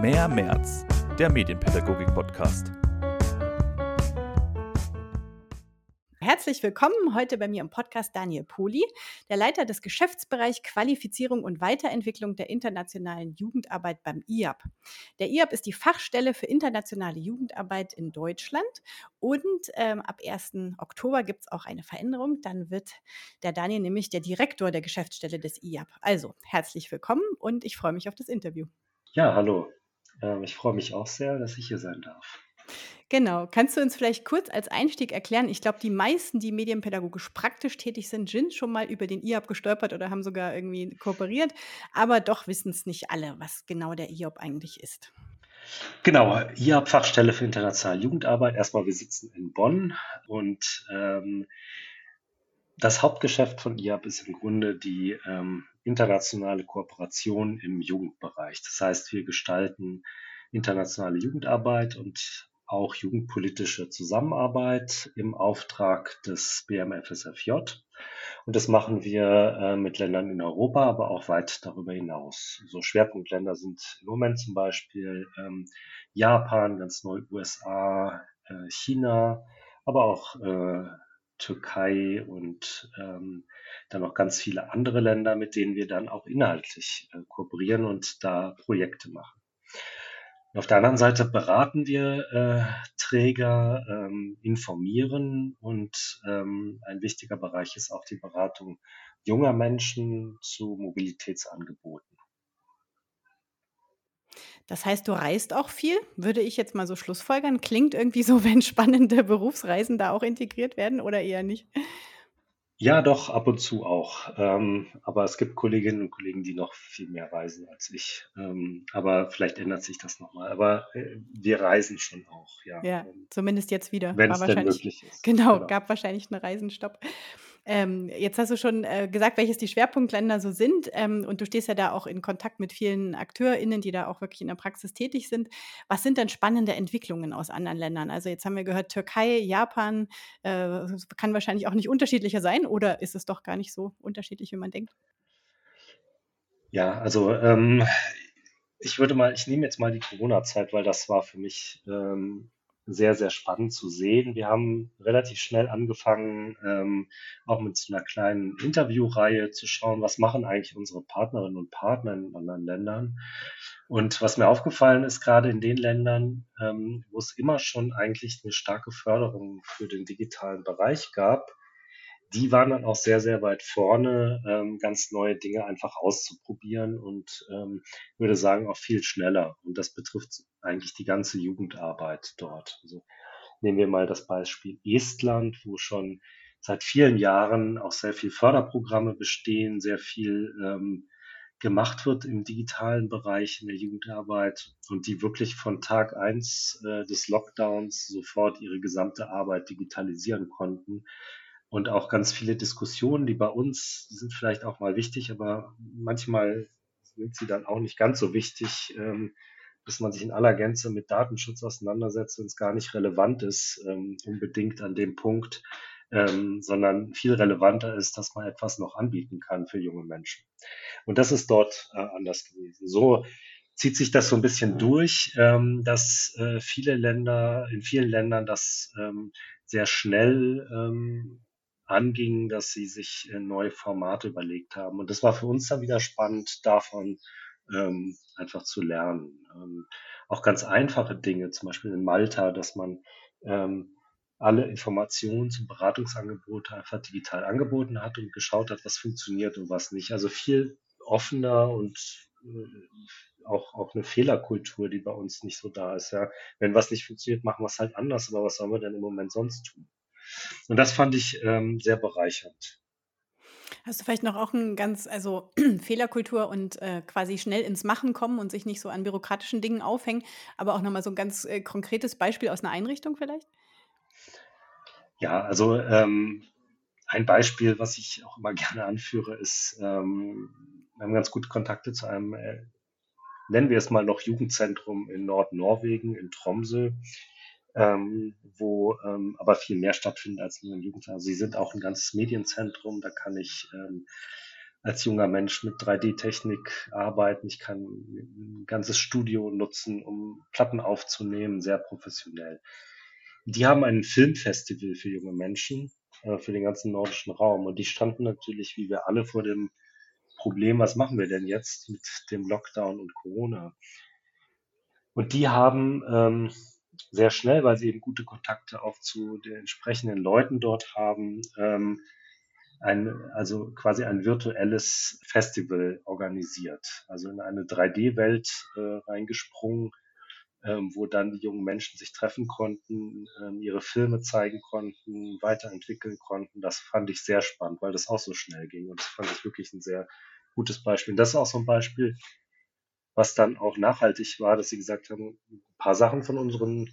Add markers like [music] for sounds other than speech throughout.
Mehr März, der Medienpädagogik-Podcast. Herzlich willkommen heute bei mir im Podcast Daniel Poli, der Leiter des Geschäftsbereich Qualifizierung und Weiterentwicklung der internationalen Jugendarbeit beim IAB. Der IAB ist die Fachstelle für internationale Jugendarbeit in Deutschland und ähm, ab 1. Oktober gibt es auch eine Veränderung. Dann wird der Daniel nämlich der Direktor der Geschäftsstelle des IAB. Also herzlich willkommen und ich freue mich auf das Interview. Ja, hallo. Ähm, ich freue mich auch sehr, dass ich hier sein darf. Genau. Kannst du uns vielleicht kurz als Einstieg erklären? Ich glaube, die meisten, die medienpädagogisch praktisch tätig sind, sind schon mal über den IOP gestolpert oder haben sogar irgendwie kooperiert. Aber doch wissen es nicht alle, was genau der IOP eigentlich ist. Genau, IOP Fachstelle für internationale Jugendarbeit. Erstmal, wir sitzen in Bonn und ähm, das Hauptgeschäft von IAB ist im Grunde die ähm, internationale Kooperation im Jugendbereich. Das heißt, wir gestalten internationale Jugendarbeit und auch jugendpolitische Zusammenarbeit im Auftrag des BMFSFJ. Und das machen wir äh, mit Ländern in Europa, aber auch weit darüber hinaus. So Schwerpunktländer sind im Moment zum Beispiel ähm, Japan, ganz neu USA, äh, China, aber auch äh, Türkei und ähm, dann noch ganz viele andere Länder, mit denen wir dann auch inhaltlich äh, kooperieren und da Projekte machen. Auf der anderen Seite beraten wir äh, Träger, ähm, informieren und ähm, ein wichtiger Bereich ist auch die Beratung junger Menschen zu Mobilitätsangeboten. Das heißt, du reist auch viel, würde ich jetzt mal so schlussfolgern. Klingt irgendwie so, [laughs] wenn spannende Berufsreisen da auch integriert werden oder eher nicht? Ja, doch, ab und zu auch. Ähm, aber es gibt Kolleginnen und Kollegen, die noch viel mehr reisen als ich. Ähm, aber vielleicht ändert sich das nochmal. Aber äh, wir reisen schon auch, ja. Ja, zumindest jetzt wieder. Wenn es denn möglich ist. [laughs] Genau, genau, gab wahrscheinlich einen Reisenstopp. Ähm, jetzt hast du schon äh, gesagt, welches die Schwerpunktländer so sind. Ähm, und du stehst ja da auch in Kontakt mit vielen AkteurInnen, die da auch wirklich in der Praxis tätig sind. Was sind denn spannende Entwicklungen aus anderen Ländern? Also jetzt haben wir gehört, Türkei, Japan, äh, kann wahrscheinlich auch nicht unterschiedlicher sein oder ist es doch gar nicht so unterschiedlich, wie man denkt? Ja, also ähm, ich würde mal, ich nehme jetzt mal die Corona-Zeit, weil das war für mich ähm, sehr, sehr spannend zu sehen. Wir haben relativ schnell angefangen, ähm, auch mit so einer kleinen Interviewreihe zu schauen, was machen eigentlich unsere Partnerinnen und Partner in anderen Ländern. Und was mir aufgefallen ist, gerade in den Ländern, ähm, wo es immer schon eigentlich eine starke Förderung für den digitalen Bereich gab, die waren dann auch sehr, sehr weit vorne, ähm, ganz neue Dinge einfach auszuprobieren und ähm, würde sagen auch viel schneller. Und das betrifft eigentlich die ganze Jugendarbeit dort. Also nehmen wir mal das Beispiel Estland, wo schon seit vielen Jahren auch sehr viel Förderprogramme bestehen, sehr viel ähm, gemacht wird im digitalen Bereich in der Jugendarbeit und die wirklich von Tag eins äh, des Lockdowns sofort ihre gesamte Arbeit digitalisieren konnten und auch ganz viele Diskussionen, die bei uns sind vielleicht auch mal wichtig, aber manchmal sind sie dann auch nicht ganz so wichtig, ähm, dass man sich in aller Gänze mit Datenschutz auseinandersetzt, wenn es gar nicht relevant ist, ähm, unbedingt an dem Punkt, ähm, sondern viel relevanter ist, dass man etwas noch anbieten kann für junge Menschen. Und das ist dort äh, anders gewesen. So zieht sich das so ein bisschen durch, ähm, dass äh, viele Länder, in vielen Ländern das ähm, sehr schnell ähm, anging, dass sie sich äh, neue Formate überlegt haben. Und das war für uns dann wieder spannend, davon ähm, einfach zu lernen. Ähm, auch ganz einfache Dinge, zum Beispiel in Malta, dass man ähm, alle Informationen zum Beratungsangebot einfach digital angeboten hat und geschaut hat, was funktioniert und was nicht. Also viel offener und äh, auch, auch eine Fehlerkultur, die bei uns nicht so da ist. Ja. Wenn was nicht funktioniert, machen wir es halt anders, aber was sollen wir denn im Moment sonst tun? Und das fand ich ähm, sehr bereichernd. Hast du vielleicht noch auch ein ganz, also [clears throat] Fehlerkultur und äh, quasi schnell ins Machen kommen und sich nicht so an bürokratischen Dingen aufhängen, aber auch nochmal so ein ganz äh, konkretes Beispiel aus einer Einrichtung vielleicht? Ja, also ähm, ein Beispiel, was ich auch immer [laughs] gerne anführe, ist, ähm, wir haben ganz gute Kontakte zu einem, äh, nennen wir es mal noch Jugendzentrum in Nordnorwegen, in Tromsø ähm, wo ähm, aber viel mehr stattfindet als nur im Jugendzentrum. Also sie sind auch ein ganzes Medienzentrum, da kann ich ähm, als junger Mensch mit 3D-Technik arbeiten. Ich kann ein ganzes Studio nutzen, um Platten aufzunehmen, sehr professionell. Die haben ein Filmfestival für junge Menschen, äh, für den ganzen nordischen Raum. Und die standen natürlich, wie wir alle, vor dem Problem, was machen wir denn jetzt mit dem Lockdown und Corona? Und die haben ähm, sehr schnell, weil sie eben gute Kontakte auch zu den entsprechenden Leuten dort haben, ähm, ein, also quasi ein virtuelles Festival organisiert, also in eine 3D-Welt äh, reingesprungen, ähm, wo dann die jungen Menschen sich treffen konnten, ähm, ihre Filme zeigen konnten, weiterentwickeln konnten. Das fand ich sehr spannend, weil das auch so schnell ging und das fand ich wirklich ein sehr gutes Beispiel. Und das ist auch so ein Beispiel, was dann auch nachhaltig war, dass sie gesagt haben, paar Sachen von unseren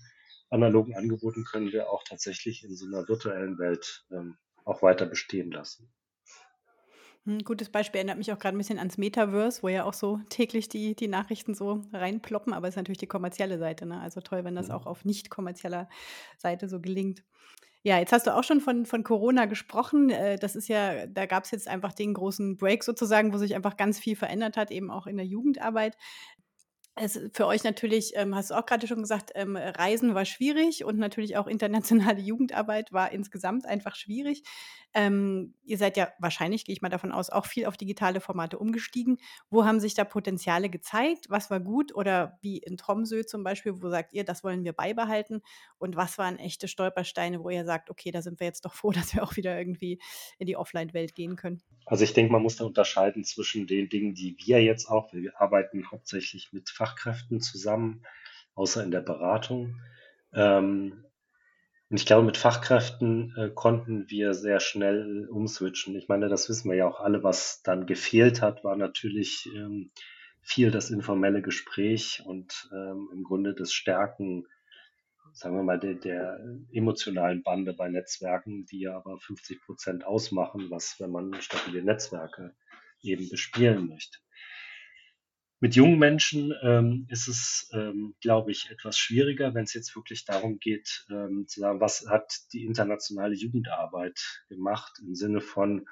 analogen Angeboten können wir auch tatsächlich in so einer virtuellen Welt ähm, auch weiter bestehen lassen. Ein hm, gutes Beispiel erinnert mich auch gerade ein bisschen ans Metaverse, wo ja auch so täglich die, die Nachrichten so reinploppen, aber es ist natürlich die kommerzielle Seite. Ne? Also toll, wenn das mhm. auch auf nicht kommerzieller Seite so gelingt. Ja, jetzt hast du auch schon von, von Corona gesprochen. Äh, das ist ja, da gab es jetzt einfach den großen Break sozusagen, wo sich einfach ganz viel verändert hat, eben auch in der Jugendarbeit es für euch natürlich, ähm, hast du auch gerade schon gesagt, ähm, Reisen war schwierig und natürlich auch internationale [laughs] Jugendarbeit war insgesamt einfach schwierig. Ähm, ihr seid ja wahrscheinlich, gehe ich mal davon aus, auch viel auf digitale Formate umgestiegen. Wo haben sich da Potenziale gezeigt? Was war gut oder wie in Tromsø zum Beispiel, wo sagt ihr, das wollen wir beibehalten? Und was waren echte Stolpersteine, wo ihr sagt, okay, da sind wir jetzt doch froh, [laughs] dass wir auch wieder irgendwie in die Offline-Welt gehen können? Also ich denke, man muss da unterscheiden zwischen den Dingen, die wir jetzt auch, wir arbeiten hauptsächlich mit Fachkräften zusammen, außer in der Beratung. Ähm, und ich glaube, mit Fachkräften äh, konnten wir sehr schnell umswitchen. Ich meine, das wissen wir ja auch alle. Was dann gefehlt hat, war natürlich ähm, viel das informelle Gespräch und ähm, im Grunde das Stärken, sagen wir mal, der, der emotionalen Bande bei Netzwerken, die ja aber 50 Prozent ausmachen, was, wenn man stabile Netzwerke eben bespielen möchte. Mit jungen Menschen ähm, ist es, ähm, glaube ich, etwas schwieriger, wenn es jetzt wirklich darum geht, ähm, zu sagen, was hat die internationale Jugendarbeit gemacht im Sinne von,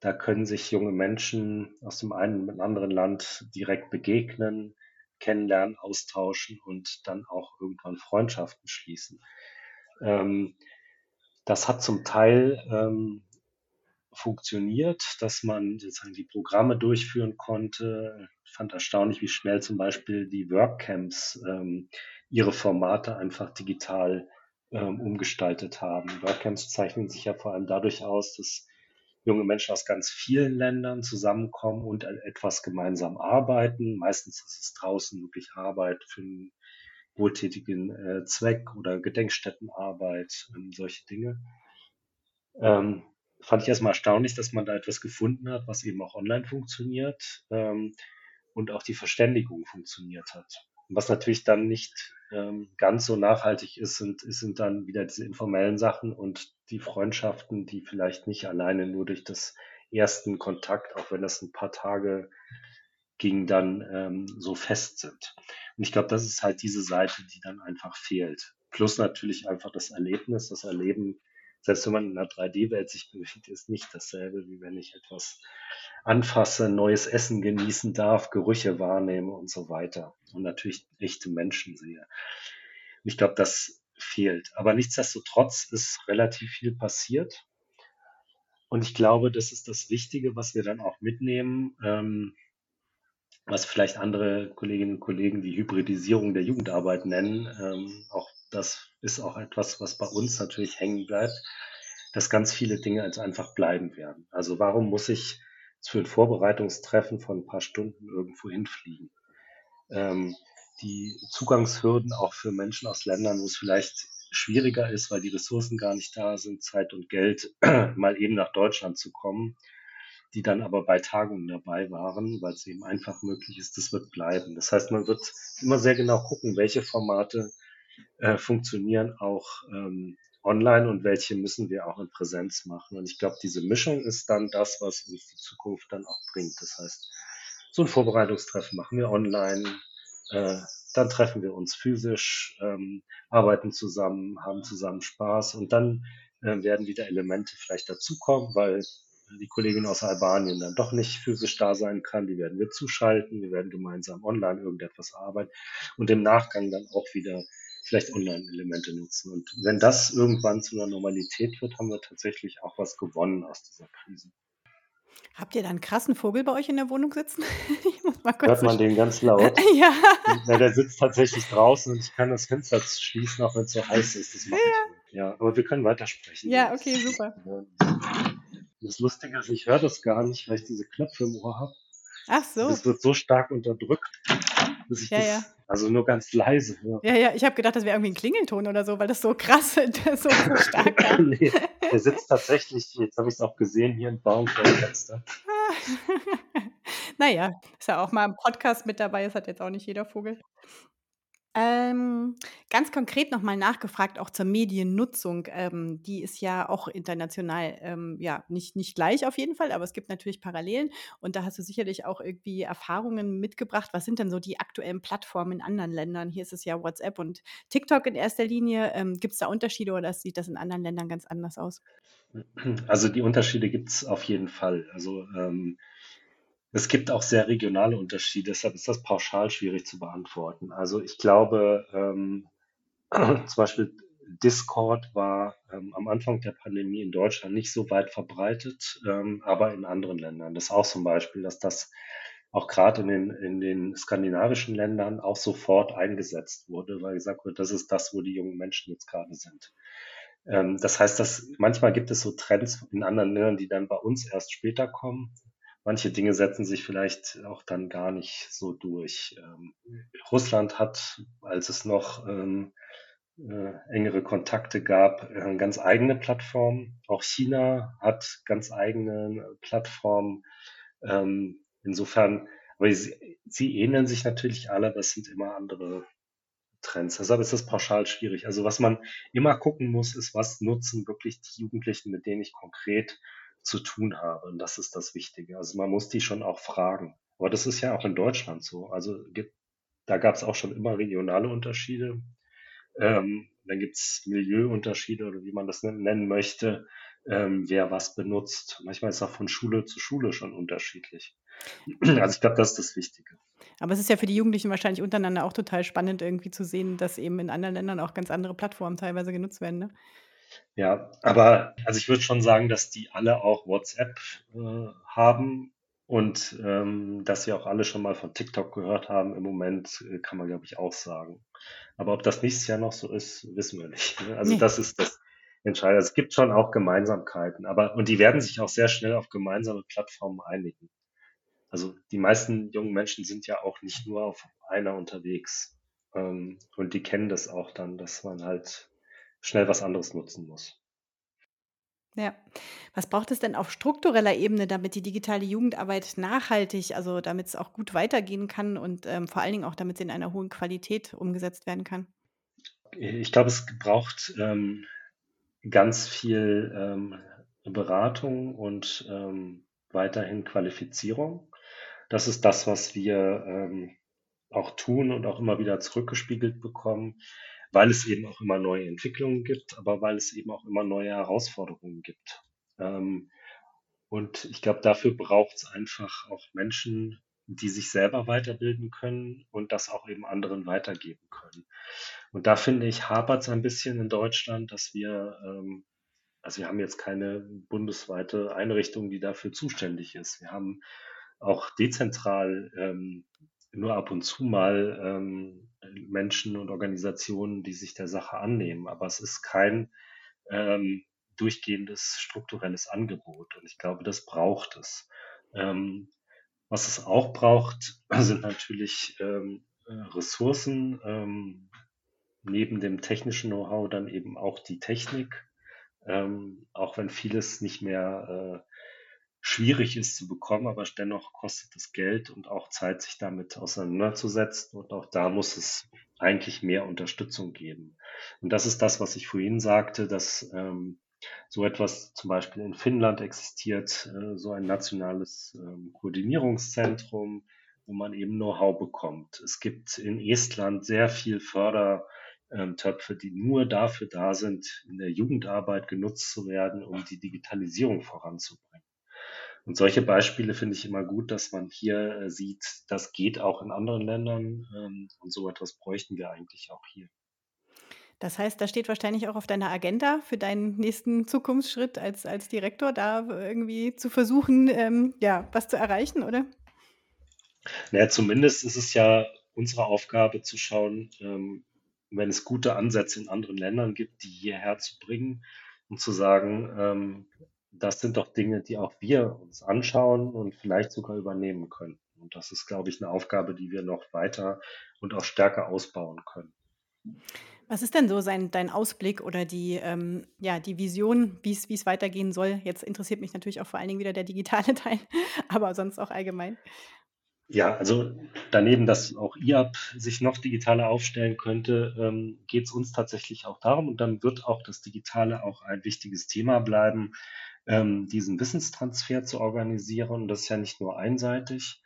da können sich junge Menschen aus dem einen und anderen Land direkt begegnen, kennenlernen, austauschen und dann auch irgendwann Freundschaften schließen. Ähm, das hat zum Teil ähm, funktioniert, dass man sozusagen die Programme durchführen konnte. Ich fand erstaunlich, wie schnell zum Beispiel die Workcamps ähm, ihre Formate einfach digital ähm, umgestaltet haben. Workcamps zeichnen sich ja vor allem dadurch aus, dass junge Menschen aus ganz vielen Ländern zusammenkommen und etwas gemeinsam arbeiten. Meistens ist es draußen wirklich Arbeit für einen wohltätigen äh, Zweck oder Gedenkstättenarbeit, ähm, solche Dinge. Ähm, fand ich erstmal erstaunlich, dass man da etwas gefunden hat, was eben auch online funktioniert ähm, und auch die Verständigung funktioniert hat. was natürlich dann nicht ähm, ganz so nachhaltig ist, sind, sind dann wieder diese informellen Sachen und die Freundschaften, die vielleicht nicht alleine nur durch das ersten Kontakt, auch wenn das ein paar Tage ging, dann ähm, so fest sind. Und ich glaube, das ist halt diese Seite, die dann einfach fehlt. Plus natürlich einfach das Erlebnis, das Erleben selbst wenn man in einer 3D-Welt sich bewegt, ist nicht dasselbe, wie wenn ich etwas anfasse, neues Essen genießen darf, Gerüche wahrnehme und so weiter. Und natürlich echte Menschen sehe. Und ich glaube, das fehlt. Aber nichtsdestotrotz ist relativ viel passiert. Und ich glaube, das ist das Wichtige, was wir dann auch mitnehmen, ähm, was vielleicht andere Kolleginnen und Kollegen die Hybridisierung der Jugendarbeit nennen. Ähm, auch das ist auch etwas, was bei uns natürlich hängen bleibt, dass ganz viele Dinge als einfach bleiben werden. Also warum muss ich für ein Vorbereitungstreffen von ein paar Stunden irgendwo hinfliegen? Ähm, die Zugangshürden auch für Menschen aus Ländern, wo es vielleicht schwieriger ist, weil die Ressourcen gar nicht da sind, Zeit und Geld, [clears throat] mal eben nach Deutschland zu kommen, die dann aber bei Tagungen dabei waren, weil es eben einfach möglich ist, das wird bleiben. Das heißt, man wird immer sehr genau gucken, welche Formate äh, funktionieren auch ähm, online und welche müssen wir auch in Präsenz machen. Und ich glaube, diese Mischung ist dann das, was uns die Zukunft dann auch bringt. Das heißt, so ein Vorbereitungstreffen machen wir online, äh, dann treffen wir uns physisch, ähm, arbeiten zusammen, haben zusammen Spaß und dann äh, werden wieder Elemente vielleicht dazukommen, weil die Kollegin aus Albanien dann doch nicht physisch da sein kann, die werden wir zuschalten, wir werden gemeinsam online irgendetwas arbeiten und im Nachgang dann auch wieder vielleicht Online-Elemente nutzen. Und wenn das irgendwann zu einer Normalität wird, haben wir tatsächlich auch was gewonnen aus dieser Krise. Habt ihr da einen krassen Vogel bei euch in der Wohnung sitzen? [laughs] Mal kurz Hört man den ganz laut? [laughs] ja. ja. Der sitzt tatsächlich draußen und ich kann das Fenster schließen, auch wenn es so heiß ist. Das mache ja. ich. Ja, aber wir können weitersprechen. Ja, okay, super. Das Lustige ist, ich höre das gar nicht, weil ich diese Knöpfe im Ohr habe. Ach so. Das wird so stark unterdrückt, dass ich ja, das ja. also nur ganz leise höre. Ja, ja, ich habe gedacht, das wäre irgendwie ein Klingelton oder so, weil das so krass, [laughs] so, so stark [laughs] war. nee, der sitzt tatsächlich, jetzt habe ich es auch gesehen, hier im Baum vor dem Fenster. [laughs] naja, ist ja auch mal im Podcast mit dabei, das hat jetzt auch nicht jeder Vogel. Ähm, ganz konkret nochmal nachgefragt, auch zur Mediennutzung. Ähm, die ist ja auch international, ähm, ja, nicht, nicht gleich auf jeden Fall, aber es gibt natürlich Parallelen. Und da hast du sicherlich auch irgendwie Erfahrungen mitgebracht. Was sind denn so die aktuellen Plattformen in anderen Ländern? Hier ist es ja WhatsApp und TikTok in erster Linie. Ähm, gibt es da Unterschiede oder sieht das in anderen Ländern ganz anders aus? Also die Unterschiede gibt es auf jeden Fall. Also ähm, es gibt auch sehr regionale Unterschiede, deshalb ist das pauschal schwierig zu beantworten. Also ich glaube, ähm, [clears throat] zum Beispiel Discord war ähm, am Anfang der Pandemie in Deutschland nicht so weit verbreitet, ähm, aber in anderen Ländern. Das ist auch zum Beispiel, dass das auch gerade in den, in den skandinavischen Ländern auch sofort eingesetzt wurde, weil gesagt wurde, das ist das, wo die jungen Menschen jetzt gerade sind. Ähm, das heißt, dass manchmal gibt es so Trends in anderen Ländern, die dann bei uns erst später kommen manche Dinge setzen sich vielleicht auch dann gar nicht so durch. Ähm, Russland hat, als es noch ähm, äh, engere Kontakte gab, äh, ganz eigene Plattformen. Auch China hat ganz eigene Plattformen. Ähm, insofern, aber sie, sie ähneln sich natürlich alle, aber es sind immer andere Trends. Deshalb ist das pauschal schwierig. Also was man immer gucken muss, ist, was nutzen wirklich die Jugendlichen, mit denen ich konkret zu tun habe. Und das ist das Wichtige. Also man muss die schon auch fragen. Aber das ist ja auch in Deutschland so. Also gibt, da gab es auch schon immer regionale Unterschiede. Ähm, dann gibt es Milieuunterschiede oder wie man das nennen möchte, ähm, wer was benutzt. Manchmal ist auch von Schule zu Schule schon unterschiedlich. Also ich glaube, das ist das Wichtige. Aber es ist ja für die Jugendlichen wahrscheinlich untereinander auch total spannend, irgendwie zu sehen, dass eben in anderen Ländern auch ganz andere Plattformen teilweise genutzt werden. Ne? Ja, aber also ich würde schon sagen, dass die alle auch WhatsApp äh, haben und ähm, dass sie auch alle schon mal von TikTok gehört haben. Im Moment äh, kann man, glaube ich, auch sagen. Aber ob das nächstes Jahr noch so ist, wissen wir nicht. Ne? Also nee. das ist das Entscheidende. Es gibt schon auch Gemeinsamkeiten, aber und die werden sich auch sehr schnell auf gemeinsame Plattformen einigen. Also die meisten jungen Menschen sind ja auch nicht nur auf einer unterwegs. Ähm, und die kennen das auch dann, dass man halt schnell was anderes nutzen muss. Ja. Was braucht es denn auf struktureller Ebene, damit die digitale Jugendarbeit nachhaltig, also damit es auch gut weitergehen kann und ähm, vor allen Dingen auch, damit sie in einer hohen Qualität umgesetzt werden kann? Ich glaube, es braucht ähm, ganz viel ähm, Beratung und ähm, weiterhin Qualifizierung. Das ist das, was wir ähm, auch tun und auch immer wieder zurückgespiegelt bekommen weil es eben auch immer neue Entwicklungen gibt, aber weil es eben auch immer neue Herausforderungen gibt. Ähm, und ich glaube, dafür braucht es einfach auch Menschen, die sich selber weiterbilden können und das auch eben anderen weitergeben können. Und da finde ich, hapert es ein bisschen in Deutschland, dass wir, ähm, also wir haben jetzt keine bundesweite Einrichtung, die dafür zuständig ist. Wir haben auch dezentral ähm, nur ab und zu mal ähm, Menschen und Organisationen, die sich der Sache annehmen. Aber es ist kein ähm, durchgehendes strukturelles Angebot. Und ich glaube, das braucht es. Ähm, was es auch braucht, [clears throat] sind natürlich ähm, Ressourcen, ähm, neben dem technischen Know-how dann eben auch die Technik, ähm, auch wenn vieles nicht mehr äh, schwierig ist zu bekommen, aber dennoch kostet es Geld und auch Zeit, sich damit auseinanderzusetzen. Und auch da muss es eigentlich mehr Unterstützung geben. Und das ist das, was ich vorhin sagte, dass ähm, so etwas zum Beispiel in Finnland existiert, äh, so ein nationales ähm, Koordinierungszentrum, wo man eben Know-how bekommt. Es gibt in Estland sehr viel Fördertöpfe, die nur dafür da sind, in der Jugendarbeit genutzt zu werden, um die Digitalisierung voranzubringen. Und solche Beispiele finde ich immer gut, dass man hier äh, sieht, das geht auch in anderen Ländern ähm, und so etwas bräuchten wir eigentlich auch hier. Das heißt, da steht wahrscheinlich auch auf deiner Agenda für deinen nächsten Zukunftsschritt als, als Direktor, da irgendwie zu versuchen, ähm, ja, was zu erreichen, oder? Naja, zumindest ist es ja unsere Aufgabe zu schauen, ähm, wenn es gute Ansätze in anderen Ländern gibt, die hierher zu bringen und zu sagen, ähm, das sind doch Dinge, die auch wir uns anschauen und vielleicht sogar übernehmen können. Und das ist, glaube ich, eine Aufgabe, die wir noch weiter und auch stärker ausbauen können. Was ist denn so sein, dein Ausblick oder die, ähm, ja, die Vision, wie es weitergehen soll? Jetzt interessiert mich natürlich auch vor allen Dingen wieder der digitale [laughs] Teil, aber sonst auch allgemein. Ja, also daneben, dass auch IAP sich noch digitaler aufstellen könnte, ähm, geht es uns tatsächlich auch darum, und dann wird auch das Digitale auch ein wichtiges Thema bleiben, ähm, diesen Wissenstransfer zu organisieren. Und das ist ja nicht nur einseitig,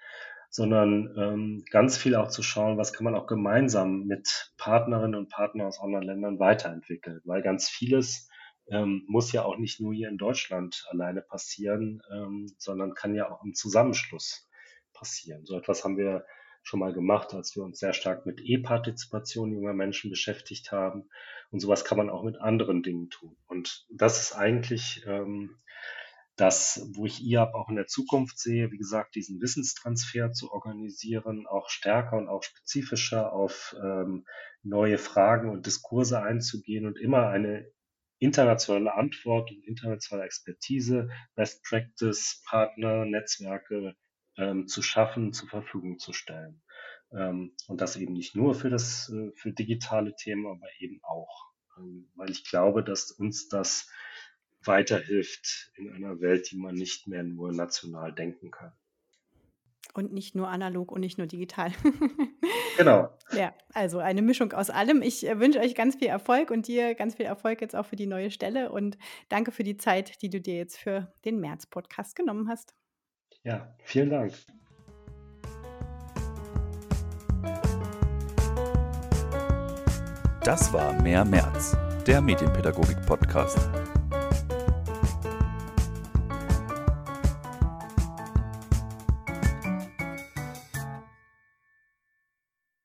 sondern ähm, ganz viel auch zu schauen, was kann man auch gemeinsam mit Partnerinnen und Partnern aus anderen Ländern weiterentwickeln, weil ganz vieles ähm, muss ja auch nicht nur hier in Deutschland alleine passieren, ähm, sondern kann ja auch im Zusammenschluss passieren. So etwas haben wir schon mal gemacht, als wir uns sehr stark mit E-Partizipation junger Menschen beschäftigt haben. Und sowas kann man auch mit anderen Dingen tun. Und das ist eigentlich ähm, das, wo ich IAB auch in der Zukunft sehe, wie gesagt, diesen Wissenstransfer zu organisieren, auch stärker und auch spezifischer auf ähm, neue Fragen und Diskurse einzugehen und immer eine internationale Antwort und internationale Expertise, Best Practice, Partner, Netzwerke ähm, zu schaffen, zur Verfügung zu stellen. Ähm, und das eben nicht nur für das, äh, für digitale Themen, aber eben auch. Ähm, weil ich glaube, dass uns das weiterhilft in einer Welt, die man nicht mehr nur national denken kann. Und nicht nur analog und nicht nur digital. [laughs] genau. Ja, also eine Mischung aus allem. Ich äh, wünsche euch ganz viel Erfolg und dir ganz viel Erfolg jetzt auch für die neue Stelle und danke für die Zeit, die du dir jetzt für den März-Podcast genommen hast. Ja, vielen Dank. Das war Mehr März, der Medienpädagogik-Podcast.